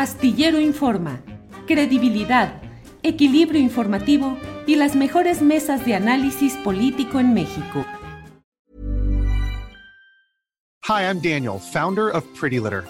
Astillero Informa, credibilidad, equilibrio informativo y las mejores mesas de análisis político en México. Hi, I'm Daniel, founder of Pretty Litter.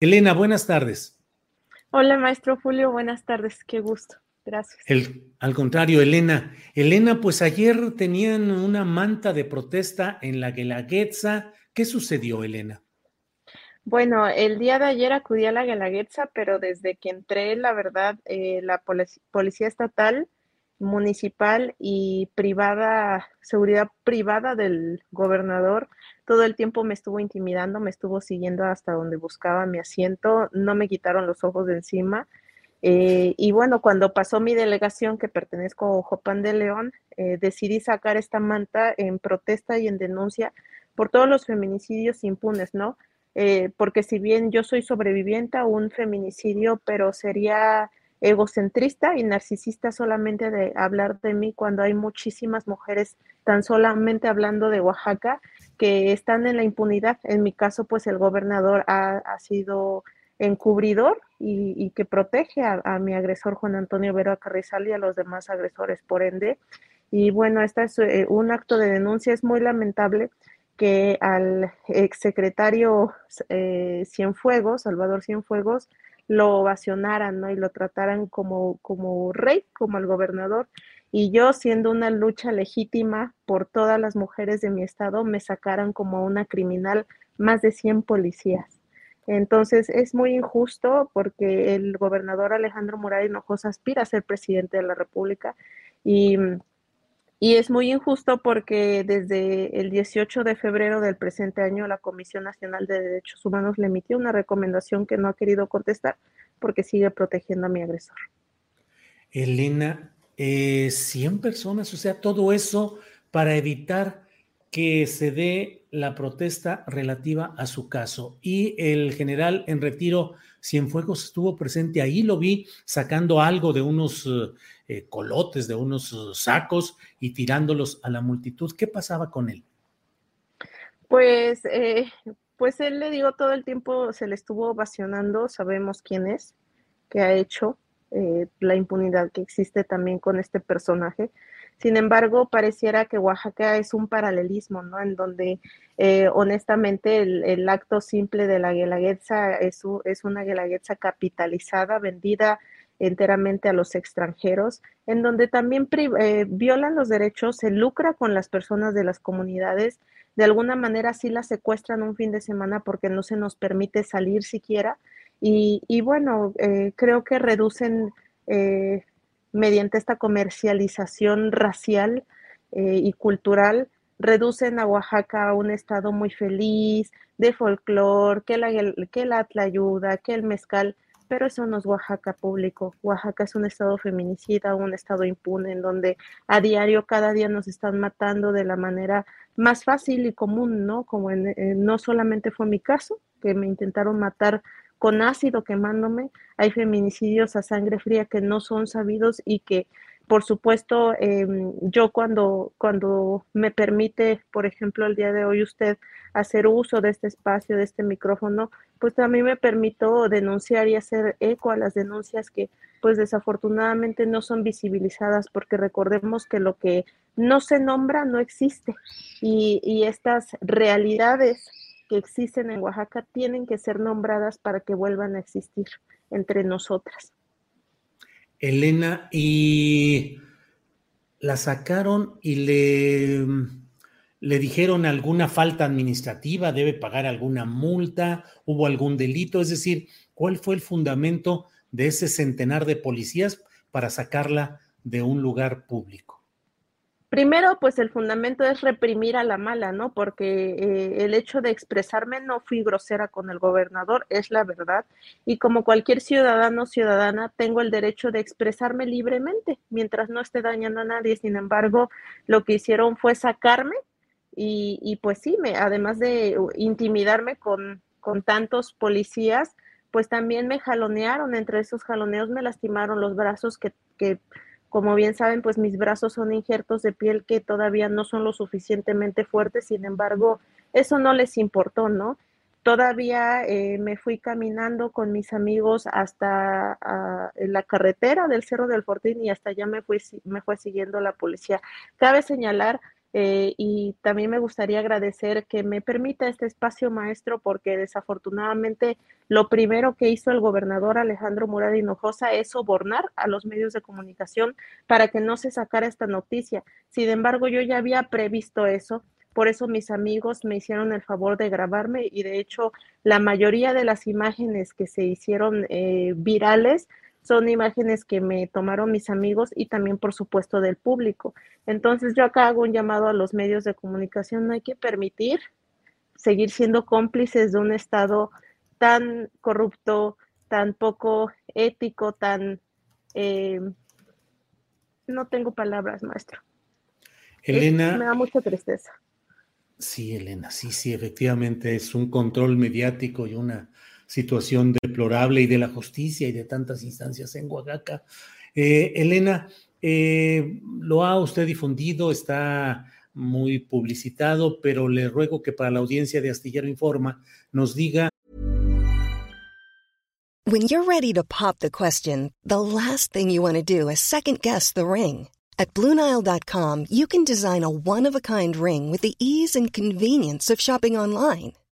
Elena, buenas tardes. Hola, maestro Julio. Buenas tardes. Qué gusto. Gracias. El, al contrario, Elena. Elena, pues ayer tenían una manta de protesta en la Guelaguetza. ¿Qué sucedió, Elena? Bueno, el día de ayer acudí a la Guelaguetza, pero desde que entré, la verdad, eh, la policía estatal, municipal y privada, seguridad privada del gobernador, todo el tiempo me estuvo intimidando, me estuvo siguiendo hasta donde buscaba mi asiento, no me quitaron los ojos de encima. Eh, y bueno, cuando pasó mi delegación, que pertenezco a Jopan de León, eh, decidí sacar esta manta en protesta y en denuncia por todos los feminicidios impunes, ¿no? Eh, porque si bien yo soy sobreviviente a un feminicidio, pero sería egocentrista y narcisista solamente de hablar de mí cuando hay muchísimas mujeres tan solamente hablando de Oaxaca que están en la impunidad. En mi caso, pues el gobernador ha, sido encubridor y, que protege a, mi agresor Juan Antonio Vero Carrizal y a los demás agresores, por ende. Y bueno, este es eh, un acto de denuncia, es muy lamentable que al exsecretario eh, Cienfuegos, Salvador Cienfuegos, lo ovacionaran, ¿no? Y lo trataran como, como rey, como el gobernador. Y yo, siendo una lucha legítima por todas las mujeres de mi estado, me sacaran como una criminal más de 100 policías. Entonces es muy injusto porque el gobernador Alejandro Morales Hinojosa aspira a ser presidente de la República y y es muy injusto porque desde el 18 de febrero del presente año la Comisión Nacional de Derechos Humanos le emitió una recomendación que no ha querido contestar porque sigue protegiendo a mi agresor. Elena, eh, 100 personas, o sea, todo eso para evitar que se dé la protesta relativa a su caso. Y el general en retiro Cienfuegos estuvo presente ahí, lo vi sacando algo de unos eh, colotes, de unos sacos y tirándolos a la multitud. ¿Qué pasaba con él? Pues, eh, pues él le digo todo el tiempo, se le estuvo ovacionando, sabemos quién es, qué ha hecho, eh, la impunidad que existe también con este personaje. Sin embargo, pareciera que Oaxaca es un paralelismo, ¿no? En donde eh, honestamente el, acto simple de la guelaguetza es, es una guelaguetza capitalizada, vendida enteramente a los extranjeros, en donde también eh, violan los derechos, se lucra con las personas de las comunidades, de alguna manera sí las secuestran un fin de semana porque no se nos permite salir siquiera. Y, bueno, eh, creo que reducen mediante esta comercialización racial eh, y cultural, reducen a Oaxaca a un estado muy feliz, de folclore, que la, que la ayuda, que el mezcal, pero eso no es Oaxaca público. Oaxaca es un estado feminicida, un estado impune, en donde a diario, cada día nos están matando de la manera más fácil y común, ¿no? Como en, no solamente fue mi caso, que me intentaron matar con ácido quemándome. Hay feminicidios a sangre fría que no son sabidos y que, por supuesto, em, yo cuando, cuando me permite, por ejemplo, el día de hoy usted hacer uso de este espacio, de este micrófono, pues también me permito denunciar y hacer eco a las denuncias que pues desafortunadamente no son visibilizadas porque recordemos que lo que no se nombra no existe y, y estas realidades que existen en Oaxaca tienen que ser nombradas para que vuelvan a existir. entre nosotras. Elena, y la sacaron y le, le dijeron alguna falta administrativa, debe pagar alguna multa, hubo algún delito, es decir, ¿cuál fue el fundamento de ese centenar de policías para sacarla de un lugar público? Primero, pues el fundamento es reprimir a la mala, ¿no? Porque eh, el hecho de expresarme no fui grosera con el gobernador, es la verdad. Y como cualquier ciudadano o ciudadana, tengo el derecho de expresarme libremente mientras no esté dañando a nadie. Sin embargo, lo que hicieron fue sacarme y, y pues sí, me, además de intimidarme con, con tantos policías, pues también me jalonearon. Entre esos jaloneos me lastimaron los brazos que, que como bien saben, pues mis brazos son injertos de piel que todavía no son lo suficientemente fuertes, sin embargo, eso no les importó, ¿no? Todavía eh, me fui caminando con mis amigos hasta ah, la carretera del Cerro del Fortín y hasta allá me, fui, me fue siguiendo la policía. Cabe señalar eh, y también me gustaría agradecer que me permita este espacio maestro porque desafortunadamente lo primero que hizo el gobernador Alejandro Murad Hinojosa es sobornar a los medios de comunicación para que no se sacara esta noticia. Sin embargo, yo ya había previsto eso. Por eso mis amigos me hicieron el favor de grabarme y de hecho la mayoría de las imágenes que se hicieron eh, virales son imágenes que me tomaron mis amigos y también, por supuesto, del público. Entonces, yo acá hago un llamado a los medios de comunicación. No hay que permitir seguir siendo cómplices de un Estado tan corrupto, tan poco ético, tan... Eh, no tengo palabras, maestro. Elena. me da mucha tristeza. Sí, Elena, sí, sí, efectivamente es un control mediático y una situación deplorable y de la justicia y de tantas instancias en Oaxaca. Eh, Elena, eh, lo ha usted difundido, está muy publicitado, pero le ruego que para la audiencia de Astillero Informa nos diga. When you're ready to pop the question, the last thing you want to do is second guess the ring. At BlueNile.com, you can design a one-of-a-kind ring with the ease and convenience of shopping online.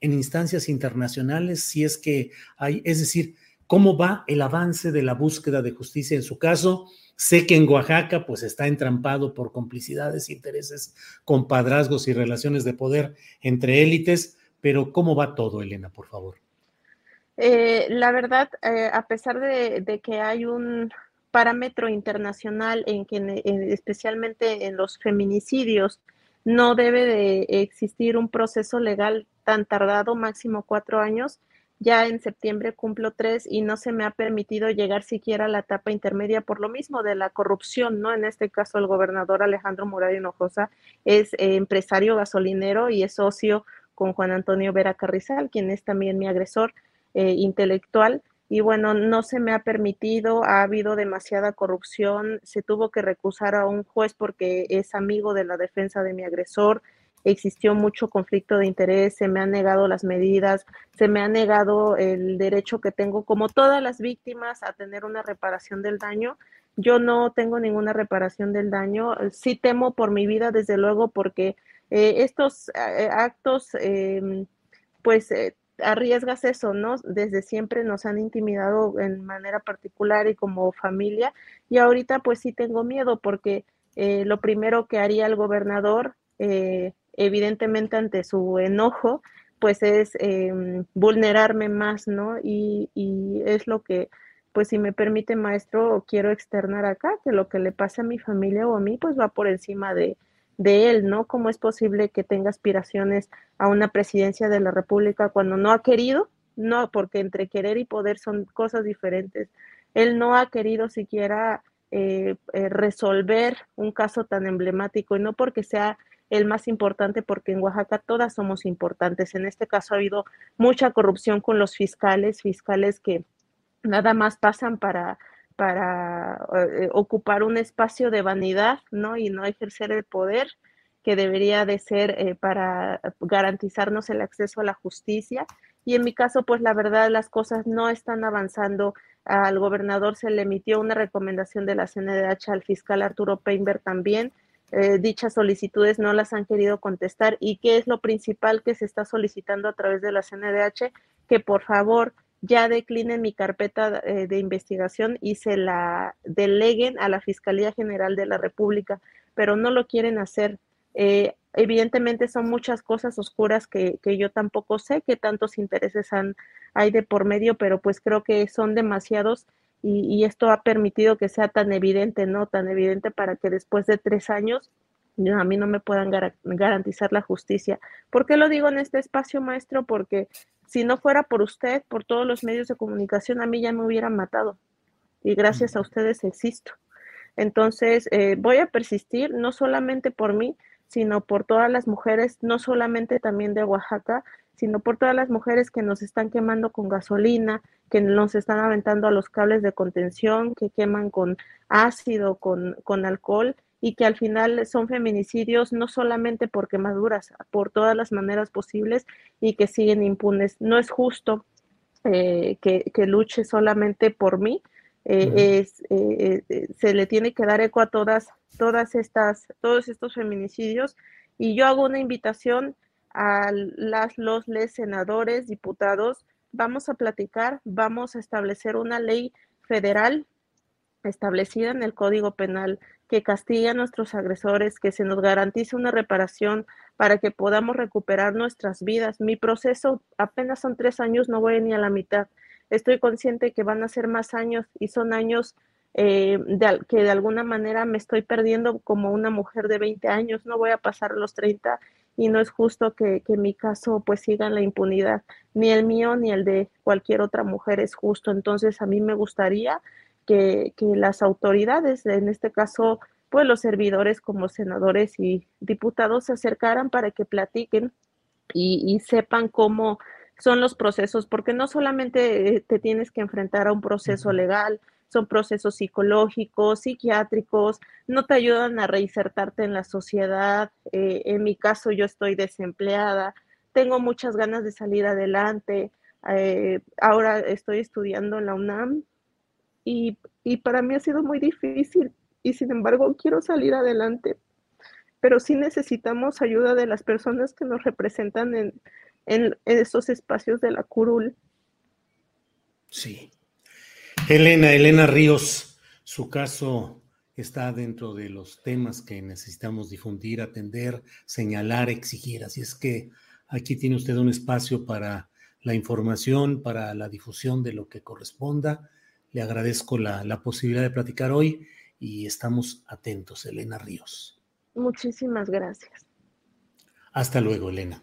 en instancias internacionales, si es que hay, es decir, cómo va el avance de la búsqueda de justicia en su caso. Sé que en Oaxaca pues está entrampado por complicidades, intereses, compadrazgos y relaciones de poder entre élites, pero ¿cómo va todo, Elena, por favor? Eh, la verdad, eh, a pesar de, que hay un parámetro internacional en que especialmente en los feminicidios no debe de existir un proceso legal tan tardado, máximo cuatro años. Ya en septiembre cumplo tres y no se me ha permitido llegar siquiera a la etapa intermedia por lo mismo de la corrupción, ¿no? En este caso, el gobernador Alejandro Murado Hinojosa es eh, empresario gasolinero y es socio con Juan Antonio Vera Carrizal, quien es también mi agresor eh, intelectual. Y bueno, no se me ha permitido, ha habido demasiada corrupción, se tuvo que recusar a un juez porque es amigo de la defensa de mi agresor, existió mucho conflicto de interés, se me han negado las medidas, se me ha negado el derecho que tengo, como todas las víctimas, a tener una reparación del daño. Yo no tengo ninguna reparación del daño. Sí temo por mi vida, desde luego, porque eh, estos eh, actos, em, pues, eh, arriesgas eso, ¿no? Desde siempre nos han intimidado en manera particular y como familia. Y ahorita, pues, sí tengo miedo porque lo primero que haría el gobernador eh, evidentemente ante su enojo, pues es em, vulnerarme más, ¿no? Y, es lo que, pues si me permite, maestro, quiero externar acá, que lo que le pase a mi familia o a mí, pues va por encima de, de él, ¿no? ¿Cómo es posible que tenga aspiraciones a una presidencia de la República cuando no ha querido? No, porque entre querer y poder son cosas diferentes. Él no ha querido siquiera eh, eh, resolver un caso tan emblemático y no porque sea el más importante, porque en Oaxaca todas somos importantes. En este caso ha habido mucha corrupción con los fiscales, fiscales que nada más pasan para para eh, ocupar un espacio de vanidad, ¿no? Y no ejercer el poder que debería de ser eh, para garantizarnos el acceso a la justicia. Y en mi caso, pues la verdad, las cosas no están avanzando. Al gobernador se le emitió una recomendación de la CNDH, al fiscal Arturo Peinberg también. Eh, dichas solicitudes no las han querido contestar. ¿Y qué es lo principal que se está solicitando a través de la CNDH? Que por favor ya declinen mi carpeta eh, de investigación y se la deleguen a la Fiscalía General de la República, pero no lo quieren hacer. Eh, evidentemente son muchas cosas oscuras que, yo tampoco sé qué tantos intereses han, hay de por medio, pero pues creo que son demasiados y, y esto ha permitido que sea tan evidente, ¿no? Tan evidente para que después de tres años a mí no me puedan garantizar la justicia. ¿Por qué lo digo en este espacio, maestro? Porque si no fuera por usted, por todos los medios de comunicación, a mí ya me hubieran matado. Y gracias a ustedes existo. Entonces, eh, voy a persistir, no solamente por mí, sino por todas las mujeres, no solamente también de Oaxaca, sino por todas las mujeres que nos están quemando con gasolina, que nos están aventando a los cables de contención, que queman con ácido, con, con alcohol y que al final son feminicidios no solamente por quemaduras, por todas las maneras posibles y que siguen impunes. No es justo eh, que, luche solamente por mí. Eh, es, eh, se le tiene que dar eco a todas, todas estas, todos estos feminicidios. Y yo hago una invitación a las, los, les senadores, diputados, vamos a platicar, vamos a establecer una ley federal establecida en el Código Penal que castigue a nuestros agresores, que se nos garantice una reparación para que podamos recuperar nuestras vidas. Mi proceso apenas son tres años, no voy ni a la mitad. Estoy consciente que van a ser más años y son años eh, que de alguna manera me estoy perdiendo como una mujer de 20 años. No voy a pasar los 30 y no es justo que, que mi caso pues siga en la impunidad. Ni el mío ni el de cualquier otra mujer es justo. Entonces a mí me gustaría que, las autoridades, en este caso, pues los servidores como senadores y diputados se acercaran para que platiquen y, sepan cómo son los procesos, porque no solamente eh, te tienes que enfrentar a un proceso legal, son procesos psicológicos, psiquiátricos, no te ayudan a reinsertarte en la sociedad. Eh, en mi caso, yo estoy desempleada, tengo muchas ganas de salir adelante. Eh, ahora estoy estudiando en la UNAM y, para mí ha sido muy difícil y sin embargo quiero salir adelante. Pero sí necesitamos ayuda de las personas que nos representan en, en, esos espacios de la curul. Sí. Elena, Elena Ríos, su caso está dentro de los temas que necesitamos difundir, atender, señalar, exigir. Así es que aquí tiene usted un espacio para la información, para la difusión de lo que corresponda le agradezco la, la posibilidad de platicar hoy y estamos atentos, Elena Ríos. Muchísimas gracias. Hasta luego, Elena.